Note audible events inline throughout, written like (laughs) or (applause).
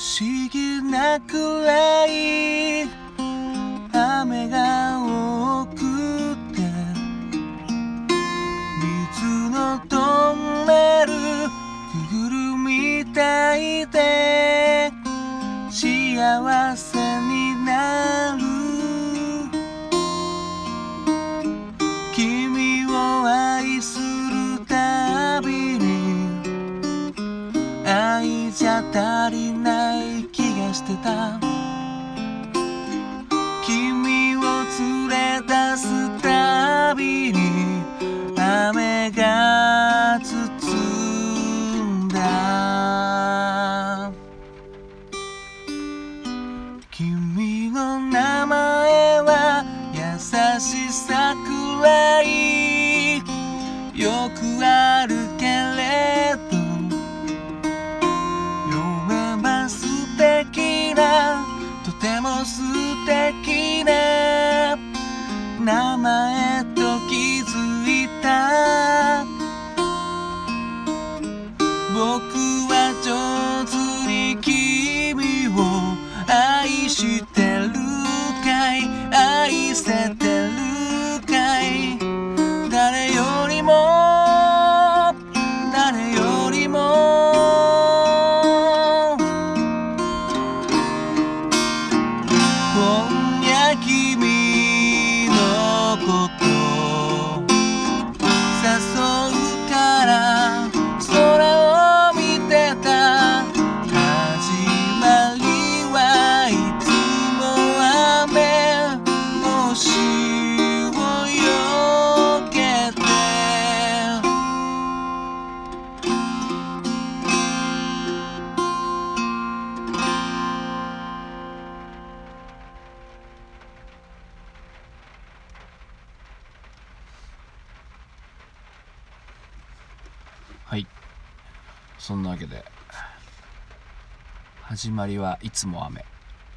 不思議なくらい雨が多くて水のトンネルくぐるみたいで幸せがしてそんなわけで。始まりはいつも雨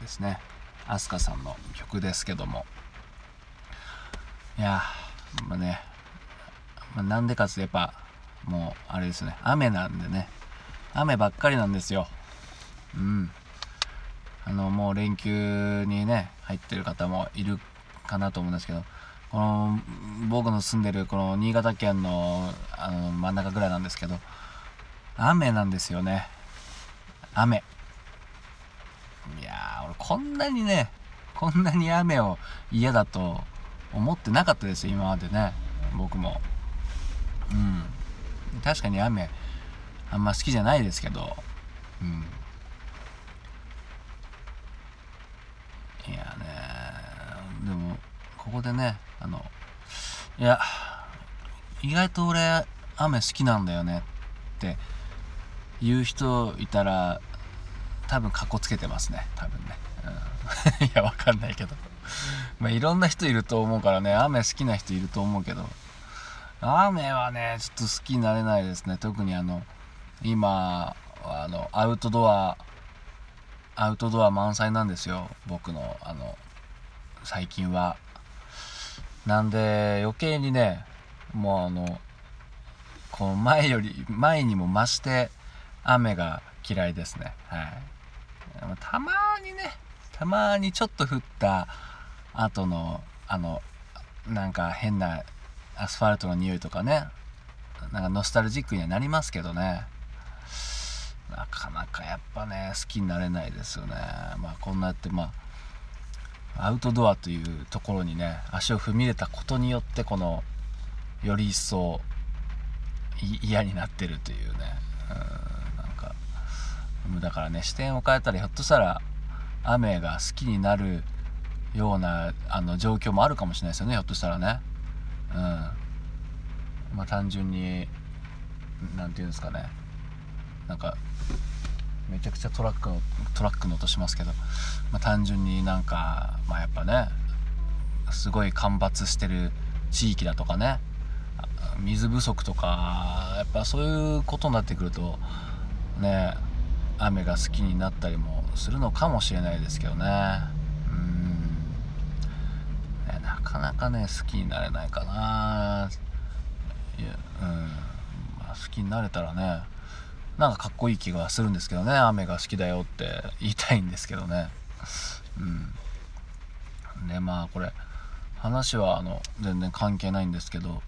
ですね。アスカさんの曲ですけども。いやまあね、まあ、でかつやっぱもうあれですね。雨なんでね。雨ばっかりなんですよ。うん。あのもう連休にね入ってる方もいるかなと思うんですけど。この僕の住んでるこの新潟県のあの真ん中ぐらいなんですけど。雨なんですよね。雨。いや俺こんなにねこんなに雨を嫌だと思ってなかったですよ今までね。僕も。うん。確かに雨あんま好きじゃないですけど。うん。いやねでもここでねあのいや意外と俺雨好きなんだよねって言う人いたら多分かっこつけてますね。多分ね、うん。(laughs) いやわかんないけど。まあいろんな人いると思うからね。雨好きな人いると思うけど。雨はねちょっと好きになれないですね。特にあの今あのアウトドアアウトドア満載なんですよ。僕のあの最近は。なんで余計にねもうあのこの前より前にも増して雨が嫌いですね。はい。たまにねたまにちょっと降った後のあのなんか変なアスファルトの匂いとかねなんかノスタルジックにはなりますけどね。なかなかやっぱね好きになれないですよね。まあこんなやってまあアウトドアというところにね足を踏み入れたことによってこのより一層嫌になってるというね。うん。だからね視点を変えたらひょっとしたら雨が好きになるようなあの状況もあるかもしれないですよねひょっとしたらね。うん。まあ単純に何て言うんですかね。なんかめちゃくちゃトラックのトラックの音しますけど、まあ、単純になんかまあやっぱねすごい干ばつしてる地域だとかね。水不足とかやっぱそういうことになってくるとね雨が好きになったりもするのかもしれないですけどね。うん。ねなかなかね好きになれないかな。いやうん、まあ、好きになれたらねなんかかっこいい気がするんですけどね雨が好きだよって言いたいんですけどね。うん。でまあこれ話はあの全然関係ないんですけど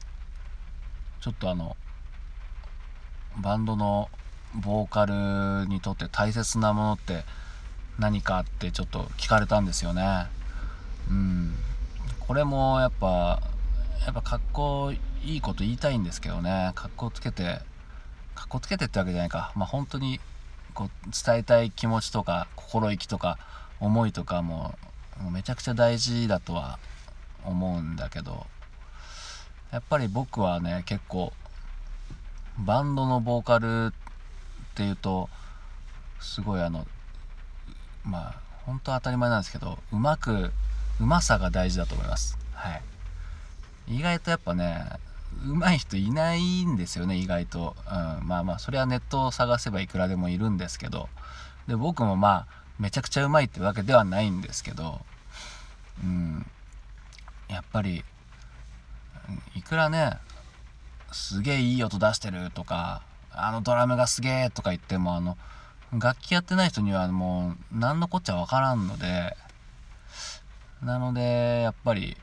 ちょっとあのバンドのボーカルにとって大切なものって何かってちょっと聞かれたんですよね。うん。これもやっぱやっぱ格好いいこと言いたいんですけどね。格好つけて格好つけてってわけじゃないか。まあ本当にこう伝えたい気持ちとか心意気とか思いとかももうめちゃくちゃ大事だとは思うんだけどやっぱり僕はね結構バンドのボーカルっていうとすごいあのまあ本当当たり前なんですけどうまくうまさが大事だと思います。はい。意外とやっぱね上手い人いないんですよね意外と、うん、まあまあそれはネットを探せばいくらでもいるんですけど。で僕もまあめちゃくちゃうまいってわけではないんですけど。うん。やっぱりいくらねすげえいい音出してるとかあのドラムがすげえとか言ってもあの楽器やってない人にはもう何のこっちゃわからんので。なのでやっぱり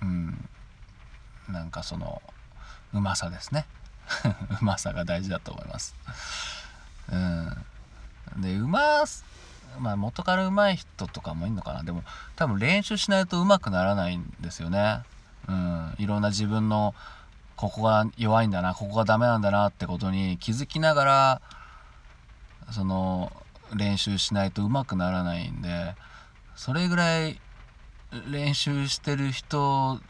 うんなんかそのうまさですね。(laughs) うまさが大事だと思います。うん。でうままあ元から上手い人とかもいるのかな。でも多分練習しないと上手くならないんですよね。うん。いろんな自分のここが弱いんだなここがダメなんだなってことに気づきながらその練習しないと上手くならないんでそれぐらい練習してる人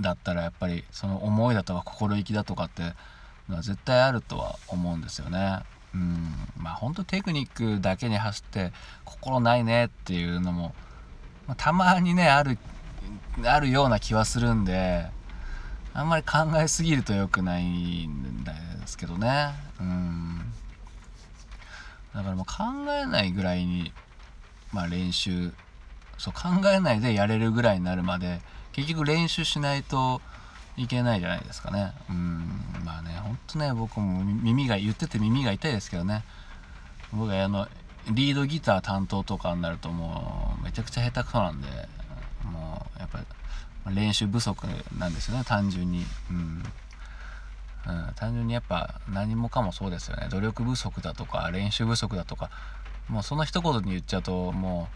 だったらやっぱりその思いだとか心意気だとかってのは絶対あるとは思うんですよね。うんまあ本当テクニックだけに走って心ないねっていうのも、まあ、たまにねあるあるような気はするんであんまり考えすぎると良くないんですけどね。うん。だからもう考えないぐらいにまあ練習そう考えないでやれるぐらいになるまで結局練習しないといけないじゃないですかね。うん。まあねほんとね僕も耳が言ってて耳が痛いですけどね。僕はあのリードギター担当とかになるともうめちゃくちゃ下手くそなんで。やっぱ練習不足なんですよね単純に。うん。うん、単純にやっぱ何もかもそうですよね。努力不足だとか練習不足だとか。もうその一言に言っちゃうとも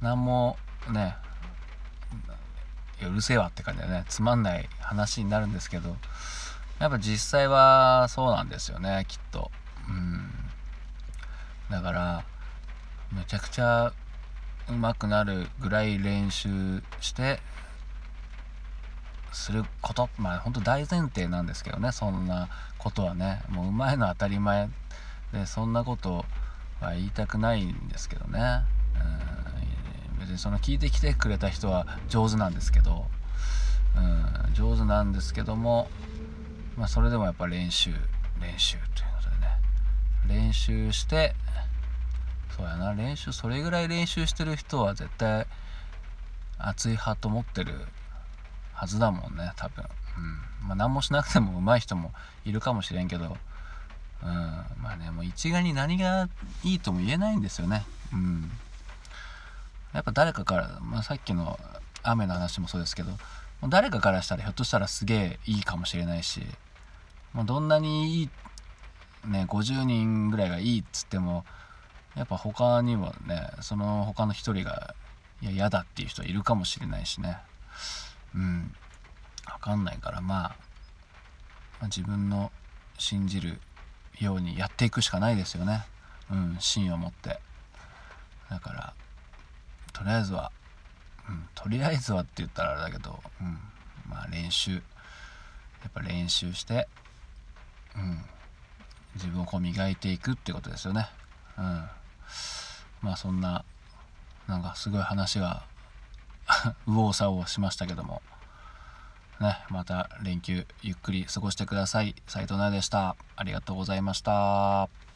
う何もねうるせえわって感じでね。つまんない話になるんですけど。やっぱ実際はそうなんですよねきっと。うん。だからめちゃくちゃ上手くなるぐらい練習してすることまあ本当大前提なんですけどねそんなことはね。もううまいのは当たり前でそんなことは言いたくないんですけどね。うん別にその聞いてきてくれた人は上手なんですけど、うん、上手なんですけども、まあ、それでもやっぱ練習練習ということでね。練習してそうやな。練習それぐらい練習してる人は絶対熱いハート持ってるはずだもんね多分、うん。まあ、何もしなくても上手い人もいるかもしれんけど、うん、まあねもう一概に何がいいとも言えないんですよね。うん。やっぱ誰かから、まあ、さっきの雨の話もそうですけど誰かからしたらひょっとしたらすげえいいかもしれないしもうどんなにいいね50人ぐらいがいいっつってもやっぱ他にもねその他の一人がいや嫌だっていう人いるかもしれないしね。うん。分かんないから、まあ、まあ自分の信じるようにやっていくしかないですよね。うん芯を持って。だからとりあえずは、うん、とりあえずはって言ったらあれだけど、うん、まあ練習やっぱ練習して、うん、自分をこう磨いていくってことですよね。うん、まあそんななんかすごい話が (laughs) 右往左往しましたけども。ねまた連休ゆっくり過ごしてください。斉藤奈でした。ありがとうございました。